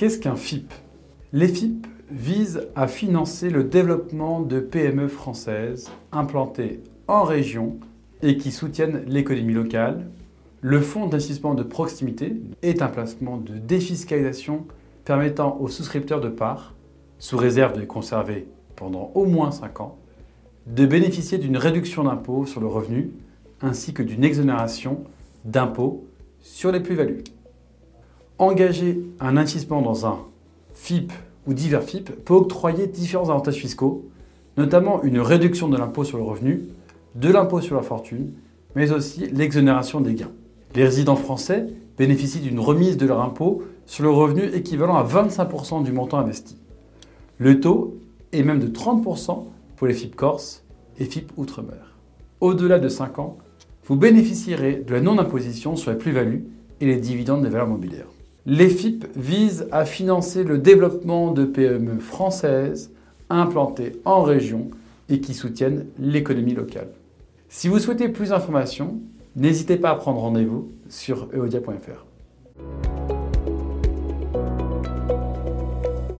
Qu'est-ce qu'un FIP Les FIP visent à financer le développement de PME françaises implantées en région et qui soutiennent l'économie locale. Le fonds d'investissement de proximité est un placement de défiscalisation permettant aux souscripteurs de parts, sous réserve de les conserver pendant au moins 5 ans, de bénéficier d'une réduction d'impôt sur le revenu ainsi que d'une exonération d'impôt sur les plus-values. Engager un investissement dans un FIP ou divers FIP peut octroyer différents avantages fiscaux, notamment une réduction de l'impôt sur le revenu, de l'impôt sur la fortune, mais aussi l'exonération des gains. Les résidents français bénéficient d'une remise de leur impôt sur le revenu équivalent à 25% du montant investi. Le taux est même de 30% pour les FIP Corse et FIP Outre-mer. Au-delà de 5 ans, vous bénéficierez de la non-imposition sur les plus-values et les dividendes des valeurs mobilières. Les FIP visent à financer le développement de PME françaises implantées en région et qui soutiennent l'économie locale. Si vous souhaitez plus d'informations, n'hésitez pas à prendre rendez-vous sur eodia.fr.